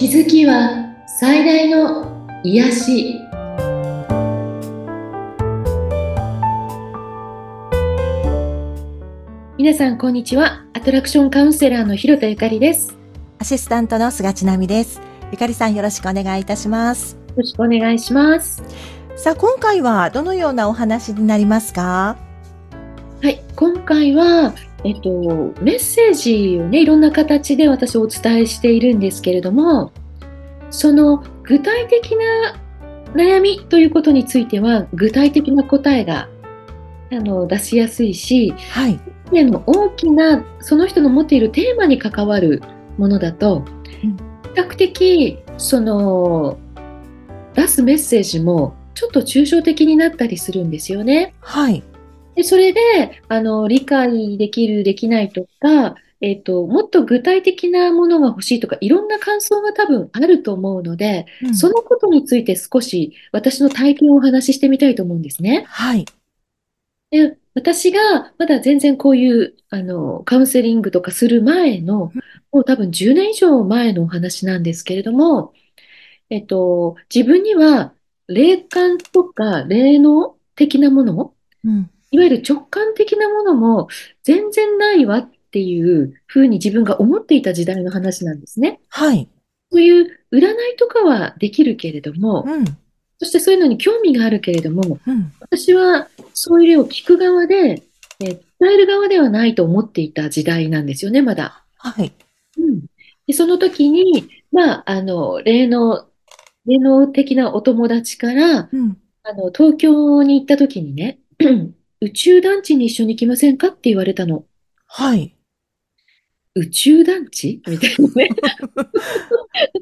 気づきは最大の癒し。皆さんこんにちは。アトラクションカウンセラーの広田ゆかりです。アシスタントの菅千奈美です。ゆかりさんよろしくお願いいたします。よろしくお願いします。さあ今回はどのようなお話になりますか？はい今回はえっと、メッセージをね、いろんな形で私お伝えしているんですけれども、その具体的な悩みということについては、具体的な答えがあの出しやすいし、はい。の大きなその人の持っているテーマに関わるものだと、比較的その出すメッセージもちょっと抽象的になったりするんですよね。はい。でそれであの理解できる、できないとか、えっ、ー、と、もっと具体的なものが欲しいとか、いろんな感想が多分あると思うので、うん、そのことについて少し私の体験をお話ししてみたいと思うんですね。はい。で私がまだ全然こういうあのカウンセリングとかする前の、もう多分10年以上前のお話なんですけれども、えっと、自分には霊感とか霊能的なもの、うんいわゆる直感的なものも全然ないわっていうふうに自分が思っていた時代の話なんですね。はい。そういう占いとかはできるけれども、うん、そしてそういうのに興味があるけれども、うん、私はそういう例を聞く側で、え伝える側ではないと思っていた時代なんですよね、まだ。はい。うん、でその時に、まあ、あの、霊能、霊能的なお友達から、うん、あの、東京に行った時にね、宇宙団地に一緒に行きませんかって言われたの。はい。宇宙団地？みたいなね。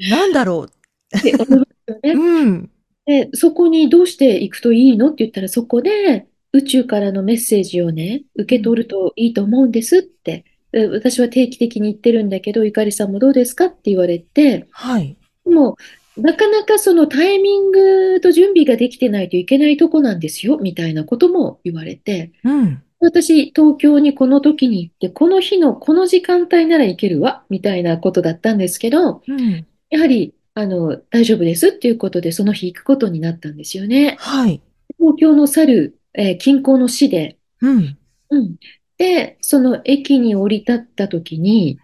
なんだろう。って思いますよね。うん。で、そこにどうして行くといいのって言ったら、そこで宇宙からのメッセージをね、受け取るといいと思うんですって。私は定期的に言ってるんだけど、ゆかりさんもどうですかって言われて、はい。もなかなかそのタイミングと準備ができてないといけないとこなんですよ、みたいなことも言われて、うん、私、東京にこの時に行って、この日のこの時間帯なら行けるわ、みたいなことだったんですけど、うん、やはり、あの、大丈夫ですっていうことで、その日行くことになったんですよね。はい。東京の去る、えー、近郊の市で、うん。うん。で、その駅に降り立った時に、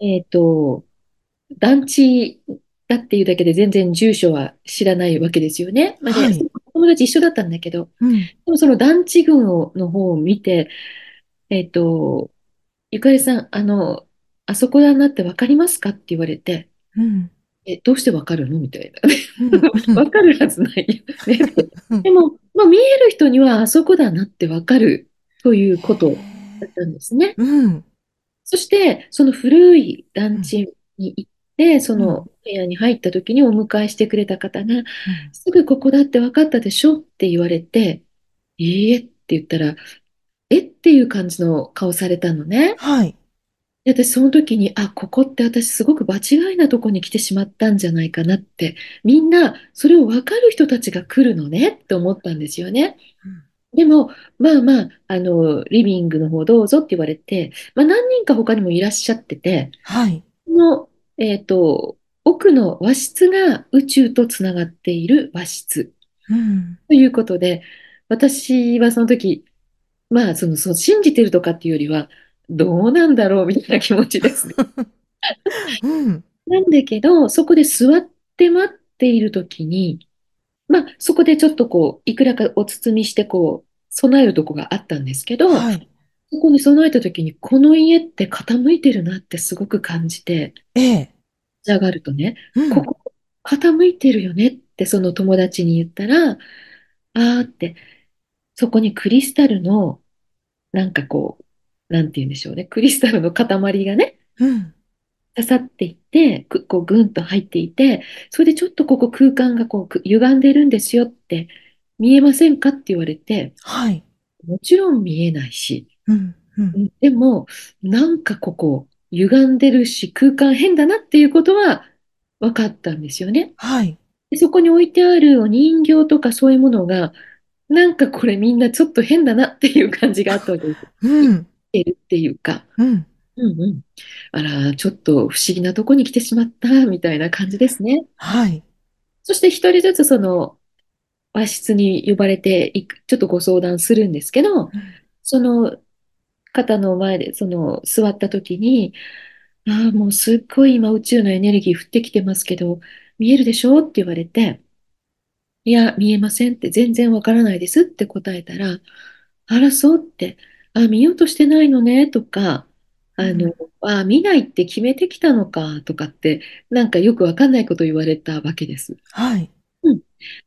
えっ、ー、と、団地だっていうだけで全然住所は知らないわけですよね。まあ、はい、友達一緒だったんだけど、うん、でもその団地群をの方を見て、えっ、ー、と、ゆかりさん、あの、あそこだなって分かりますかって言われて、うん、え、どうして分かるの？みたいな。分かるはずないよ、ね。でも、まあ、見える人にはあそこだなって分かるということだったんですね。うん、そして、その古い団地に行っで、その部屋に入った時にお迎えしてくれた方が、すぐここだって分かったでしょって言われて、いいえって言ったら、えっ？ていう感じの顔されたのね。はい。で私その時に、あ、ここって私すごく場違いなとこに来てしまったんじゃないかなって、みんなそれを分かる人たちが来るのねって思ったんですよね。でも、まあまあ、あの、リビングの方どうぞって言われて、まあ何人か他にもいらっしゃってて、はい。そのえっ、ー、と、奥の和室が宇宙とつながっている和室。うん、ということで、私はその時、まあ、その、その信じてるとかっていうよりは、どうなんだろうみたいな気持ちですね。うん、なんだけど、そこで座って待っている時に、まあ、そこでちょっとこう、いくらかお包みして、こう、備えるとこがあったんですけど、はい、そこに備えた時に、この家って傾いてるなってすごく感じて、ええ。上がるとね、うん、ここ傾いてるよねってその友達に言ったら、あーって、そこにクリスタルの、なんかこう、なんて言うんでしょうね、クリスタルの塊がね、うん、刺さっていって、こうぐんと入っていて、それでちょっとここ空間がこう歪んでるんですよって、見えませんかって言われて、はい。もちろん見えないし、うんうん、でも、なんかここ、歪んでるし、空間変だなっていうことは分かったんですよね。はい。でそこに置いてあるお人形とかそういうものが、なんかこれみんなちょっと変だなっていう感じがあったわけです。うん。てるっていうか。うん。うんうん。あら、ちょっと不思議なとこに来てしまった、みたいな感じですね。はい。そして一人ずつその和室に呼ばれていく、ちょっとご相談するんですけど、うん。その方の前で、その座った時に、ああ、もうすっごい今宇宙のエネルギー降ってきてますけど、見えるでしょ？って言われて、いや、見えませんって、全然わからないですって答えたら、あら、そうって、あ、見ようとしてないのねとか、あの、うん。あ、見ないって決めてきたのかとかって、なんかよくわかんないこと言われたわけです。はい。うん。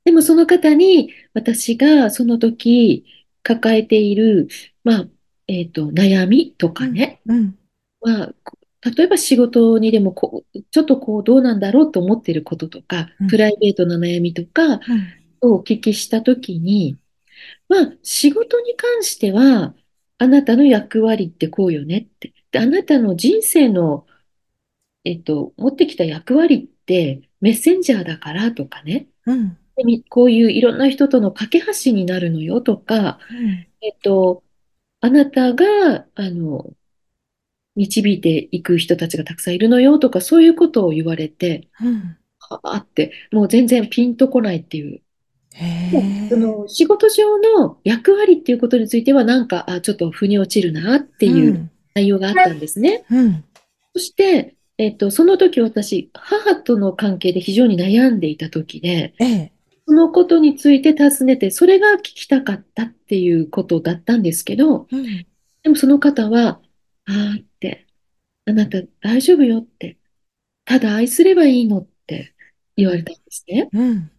でもその方に私がその時抱えている、まあ、えっと、悩みとうん。かね、うん。まあ、こ例えば仕事にでもこう、ちょっとこうどうなんだろうと思っていることとか、うん。プライベートな悩みとかうん。をお聞きした時に、まあ、仕事に関しては、あなたの役割ってこうよねって。で、あなたの人生の、えっと、持ってきた役割ってメッセンジャーだからとかね。うん。こういういろんな人との架け橋になるのよとか、うん。えっと、あなたが、あの、導いていく人たちがたくさんいるのよとか、そういうことを言われて、うん。はあって、もう全然ピンとこないっていう。へもうそえ。の仕事上の役割っていうことについては、なんか、あ、ちょっと腑に落ちるなっていううん。内容があったんですね。うん。そして、えっと、その時私、母との関係で非常に悩んでいた時で、ええ。そのことについて尋ねて、それが聞きたかったっていうことだったんですけど、うん。でもその方は、あーって、あなた大丈夫よって、ただ愛すればいいのってうん。言われたんですね。うん。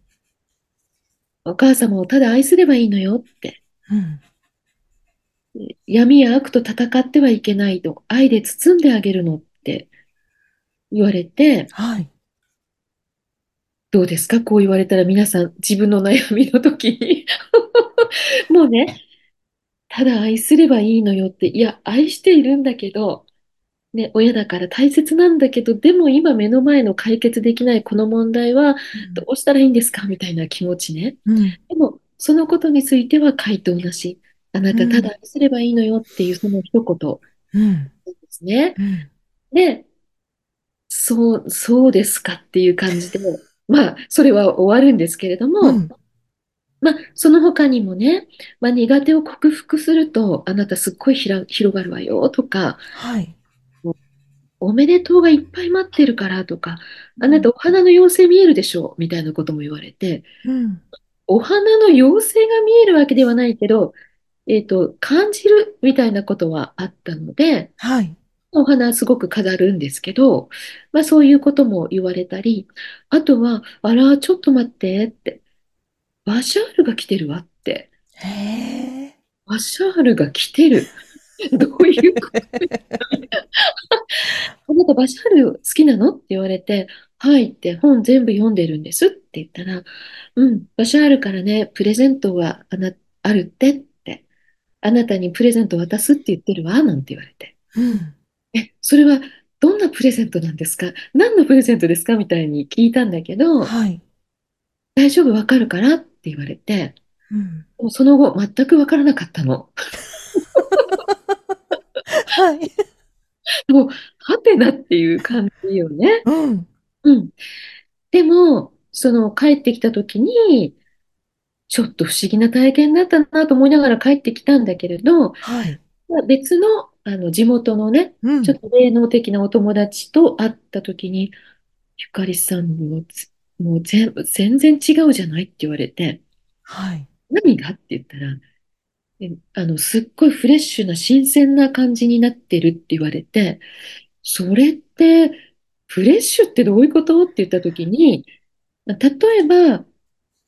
お母様をただ愛すればいいのよって、うん。闇や悪と戦ってはいけないと、愛で包んであげるのって言われて、はい。どうですか？こう言われたら皆さん自分の悩みの時に もうね、ただ愛すればいいのよって、いや、愛しているんだけど、ね、親だから大切なんだけど、でも今目の前の解決できないこの問題はうん。どうしたらいいんですか？みたいな気持ちね。うん。でも、そのことについては回答なし。あなたただうん。愛すればいいのよっていうその一言うん。ですね。うん。で、そう、そうですか？っていう感じで、まあ、それは終わるんですけれども、うん。まあ、その他にもね、まあ、苦手を克服すると、あなたすっごいひら広がるわよとか、はい。おめでとうがいっぱい待ってるからとか、あなうん。たお花の妖精見えるでしょみたいなことも言われて、うん。お花の妖精が見えるわけではないけど、えっと、感じるみたいなことはあったので、はい。お花すごく飾るんですけど、まあそういうことも言われたり、あとは、あら、ちょっと待ってって、バシャールが来てるわって、へえ。バシャールが来てる。どういうあなたバシャール好きなの？って言われて、はいって本全部読んでるんですって言ったら、うん、バシャールからね、プレゼントはあな、あるってって、あなたにプレゼント渡すって言ってるわ、なんて言われて。うん。え、それはどんなプレゼントなんですか？何のプレゼントですか？みたいに聞いたんだけど、はい。大丈夫わかるからって言われて、うん。でもその後全くわからなかったの。はい。もう、はてなっていう感じよね。うん。うん。でも、その帰ってきた時に、ちょっと不思議な体験だったなと思いながら帰ってきたんだけれど、はい。まあ別の、あの地元のね、うん。ちょっと霊能的なお友達と会った時に、ゆかりさんもつ、もう全部、全然違うじゃないって言われて、はい。何が？って言ったら、えあの、すっごいフレッシュな新鮮な感じになってるって言われて、それって、フレッシュってどういうこと？って言った時に、例えば、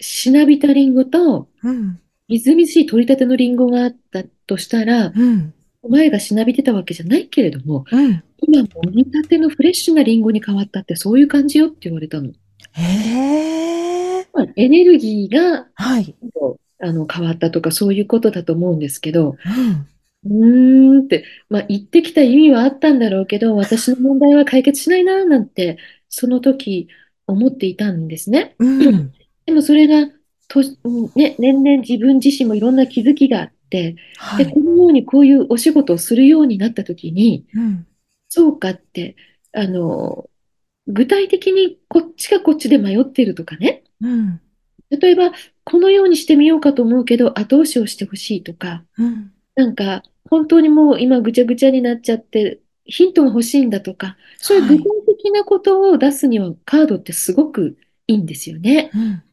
しなびたリンゴと、うん。みずみずしい取り立てのリンゴがあったとしたら、うん。前がしなびてたわけじゃないけれども、うん。今、もぎたてのフレッシュなリンゴに変わったってそういう感じよって言われたの。へえ。まあエネルギーがはい。あの変わったとかそういうことだと思うんですけど、うん。うーんって、まあ、言ってきた意味はあったんだろうけど、私の問題は解決しないななんて、その時思っていたんですね。うん。でもそれがと、うんね、年々自分自身もいろんな気づきがあって、で、はい。このようにこういうお仕事をするようになった時に、うん。そうかって、あの、具体的にこっちがこっちで迷ってるとかね。うん。例えば、このようにしてみようかと思うけど、後押しをしてほしいとか、うん。なんか、本当にもう今ぐちゃぐちゃになっちゃって、ヒントが欲しいんだとか、そういう具体はい。的なことを出すにはカードってすごくいいんですよね。うん。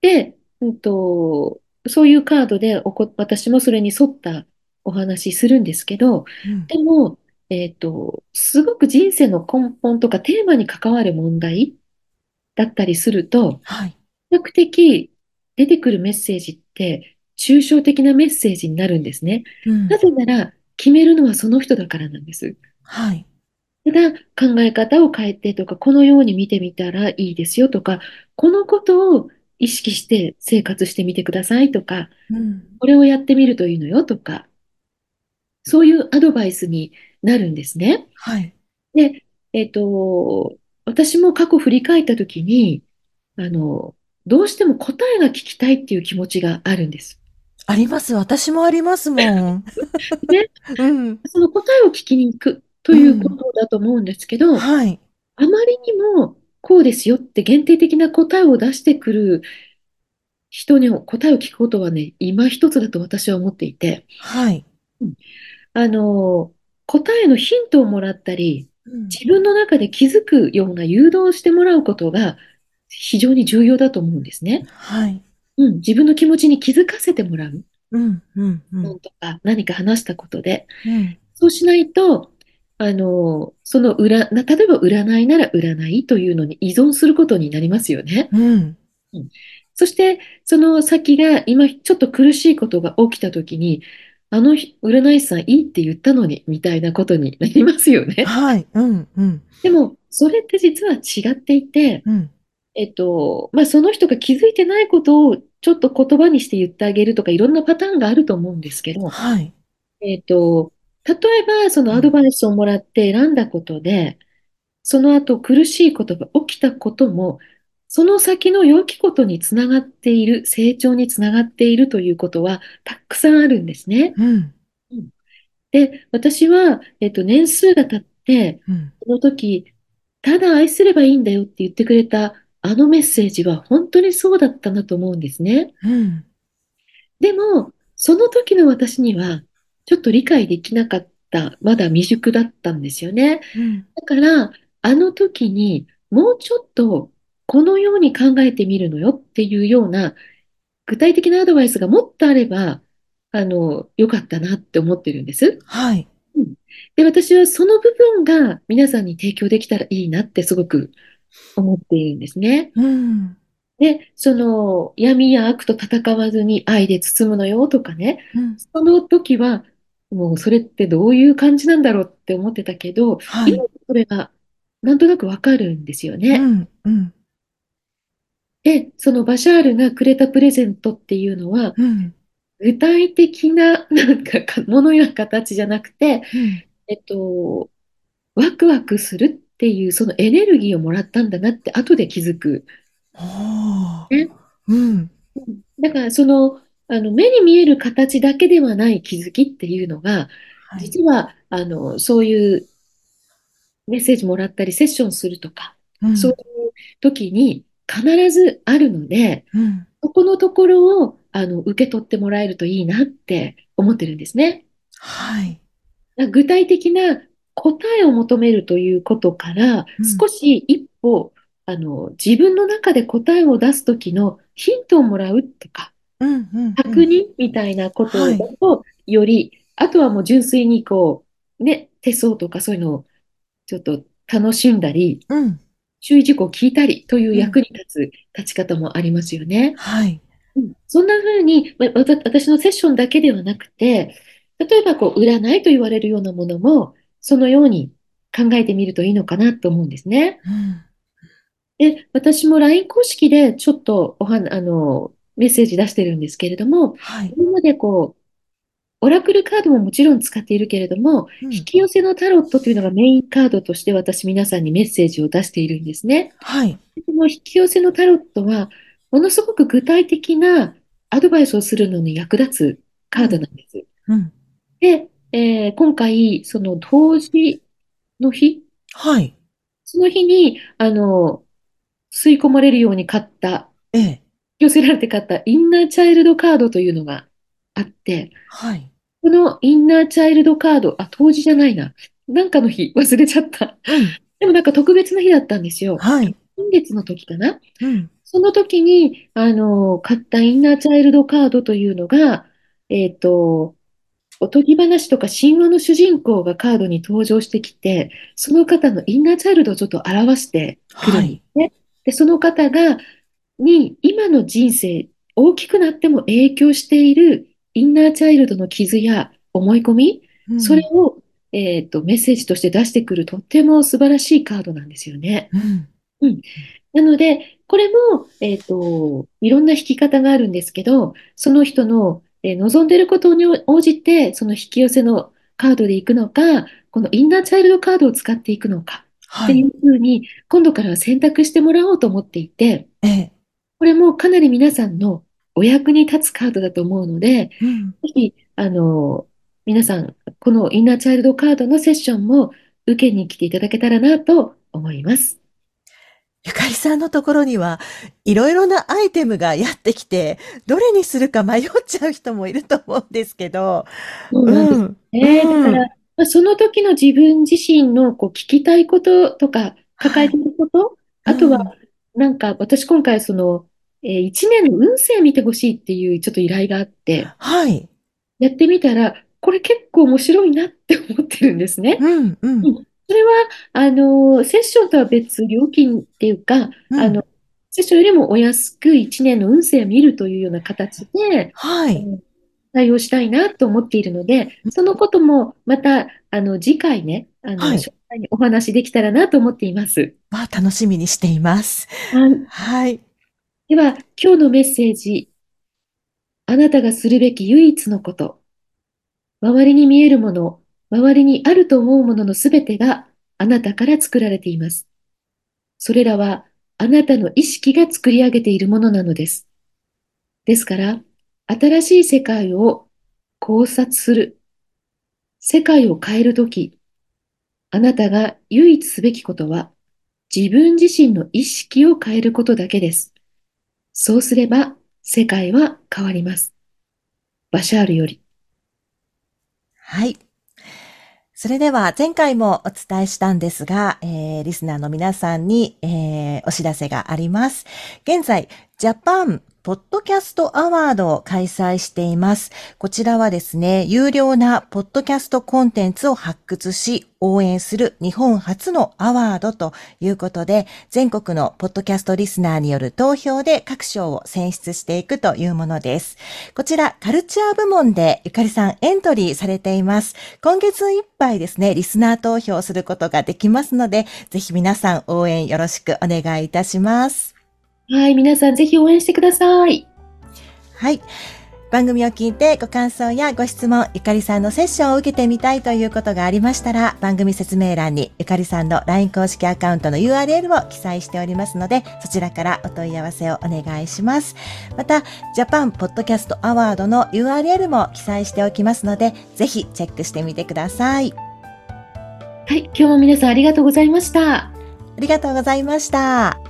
で、うんと、そういうカードでおこ、私もそれに沿ったお話しするんですけど、うん。でも、えっと、すごく人生の根本とかテーマに関わる問題だったりすると、はい。比較的出てくるメッセージって抽象的なメッセージになるんですね。うん。なぜなら、決めるのはその人だからなんです。はい。ただ、考え方を変えてとか、このように見てみたらいいですよとか、このことを意識して生活してみてくださいとか、うん。これをやってみるといいのよとか、そういうアドバイスになるんですね。はい。で、えっと、私も過去振り返ったときに、あの、どうしても答えが聞きたいっていう気持ちがあるんです。あります。私もありますもん。で うん。その答えを聞きに行くというこうん。とだと思うんですけど、はい。あまりにもこうですよって限定的な答えを出してくる人に答えを聞くことはね、今一つだと私は思っていて、はい。うんあの、答えのヒントをもらったり、うん。自分の中で気づくような誘導をしてもらうことが非常に重要だと思うんですね。はい。うん、自分の気持ちに気づかせてもらう。うん。うん。うんとか何か話したことで。うん。そうしないと、あの、その裏、な例えば占いなら占いというのに依存することになりますよね。うん。うんそして、その先が今ちょっと苦しいことが起きたときに、あの日占い師さんいいって言ったのに、みたいなことになりますよね。はい。うん。うん。でも、それって実は違っていて、うん。えっと、まあ、その人が気づいてないことをちょっと言葉にして言ってあげるとか、いろんなパターンがあると思うんですけど、はい。えっと、例えば、そのうん。アドバイスをもらって選んだことで、その後苦しいことが起きたことも、その先の良きことにつながっている、成長につながっているということはたくさんあるんですね。うん。うんで、私は、えっと、年数が経って、うん。その時、ただ愛すればいいんだよって言ってくれたあのメッセージは本当にそうだったなと思うんですね。うん。でも、その時の私には、ちょっと理解できなかった、まだ未熟だったんですよね。うん。だから、あの時にもうちょっとこのように考えてみるのよっていうような具体的なアドバイスがもっとあれば、あの、良かったなって思ってるんです。はい。うん。で、私はその部分が皆さんに提供できたらいいなってすごく思っているんですね。うん。で、その闇や悪と戦わずに愛で包むのよとかね、うん。その時はもうそれってどういう感じなんだろうって思ってたけど、今はい。それがなんとなくわかるんですよね。うん。うん。で、そのバシャールがくれたプレゼントっていうのは、うん。具体的な なんかかものや形じゃなくて、うん。えっと、ワクワクするっていうそのエネルギーをもらったんだなって後で気づく。ね。うん。うんだからその、あの目に見える形だけではない気づきっていうのが、はい。実はあのそういうメッセージもらったりセッションするとか、うん。そういう時に必ずあるので、うん。そこのところをあの受け取ってもらえるといいなって思ってるんですね。はい。具体的な答えを求めるということからうん。少し一歩あの自分の中で答えを出す時のヒントをもらうとかうん。うん。みたいなことだはい。とよりあとはもう純粋にこうね手相とかそういうのをちょっと楽しんだりうん。注意事項を聞いたりといううん。役に立つ立ち方もありますよね。はい。うんそんな風に、ま私のセッションだけではなくて、例えばこう占いと言われるようなものも、そのように考えてみるといいのかなと思うんですね。うん。で、私も LINE 公式でちょっとおは、あの、メッセージ出してるんですけれども、はい。今までこう、オラクルカードももちろん使っているけれども、うん。引き寄せのタロットというのがメインカードとして私皆さんにメッセージを出しているんですね。はい。この引き寄せのタロットは、ものすごく具体的なアドバイスをするのに役立つカードうん。なんです。うん。で、えー今回、その投資の日、はい。その日に、あの、吸い込まれるように買った、ええ。寄せられて買ったインナーチャイルドカードというのがあって、はい。このインナーチャイルドカード、あ、当時じゃないな。なんかの日、忘れちゃった。うん。でもなんか特別な日だったんですよ。はい。今月の時かな。うん。その時に、あの、買ったインナーチャイルドカードというのが、えっと、おとぎ話とか神話の主人公がカードに登場してきて、その方のインナーチャイルドをちょっと表してくるんではい。すね。で、その方が、に、今の人生、大きくなっても影響しているインナーチャイルドの傷や思い込み、うん。それを、えっと、メッセージとして出してくるとっても素晴らしいカードなんですよね。うん。うん。なので、これも、えっと、いろんな弾き方があるんですけど、その人の、えー望んでいることに応じて、その引き寄せのカードでいくのか、このインナーチャイルドカードを使っていくのかっていはい。うふうに、今度からは選択してもらおうと思っていて、ええ。これもかなり皆さんのお役に立つカードだと思うので、ぜうん。ひ、あの、皆さん、このインナーチャイルドカードのセッションも受けに来ていただけたらなと思います。ゆかりさんのところには、いろいろなアイテムがやってきて、どれにするか迷っちゃう人もいると思うんですけど。そうなんですうん。ね。だから、うん。まあ、その時の自分自身のこう聞きたいこととか、抱えていはい。ること、あとは、うん。なんか私今回その、えー、一年の運勢見てほしいっていうちょっと依頼があって、はい。やってみたら、これ結構面白いなって思ってるんですね。うん、うん、うん。それは、あの、セッションとは別、料金っていうか、うん。あの、セッションよりもお安く一年の運勢を見るというような形で、はい。うん対応したいなと思っているので、そのこともまた、あの、次回ね、あの、はい。詳細にお話できたらなと思っています。まあ、楽しみにしています。はい。はい。では、今日のメッセージ、あなたがするべき唯一のこと、周りに見えるもの、周りにあると思うもののすべてがあなたから作られています。それらはあなたの意識が作り上げているものなのです。ですから、新しい世界を考察する、世界を変えるとき、あなたが唯一すべきことは、自分自身の意識を変えることだけです。そうすれば、世界は変わります。バシャールより。はい。それでは前回もお伝えしたんですが、えー、リスナーの皆さんに、えー、お知らせがあります。現在、ジャパンポッドキャストアワードを開催しています。こちらはですね、有料なポッドキャストコンテンツを発掘し、応援する日本初のアワードということで、全国のポッドキャストリスナーによる投票で各賞を選出していくというものです。こちら、カルチャー部門でゆかりさんエントリーされています。今月いっぱいですね、リスナー投票することができますので、ぜひ皆さん応援よろしくお願いいたします。はい、皆さんぜひ応援してください。はい。番組を聞いてご感想やご質問、ゆかりさんのセッションを受けてみたいということがありましたら、番組説明欄にゆかりさんの LINE 公式アカウントの URL を記載しておりますので、そちらからお問い合わせをお願いします。また、ジャパンポッドキャストアワードの URL も記載しておきますので、ぜひチェックしてみてください。はい、今日も皆さんありがとうございました。ありがとうございました。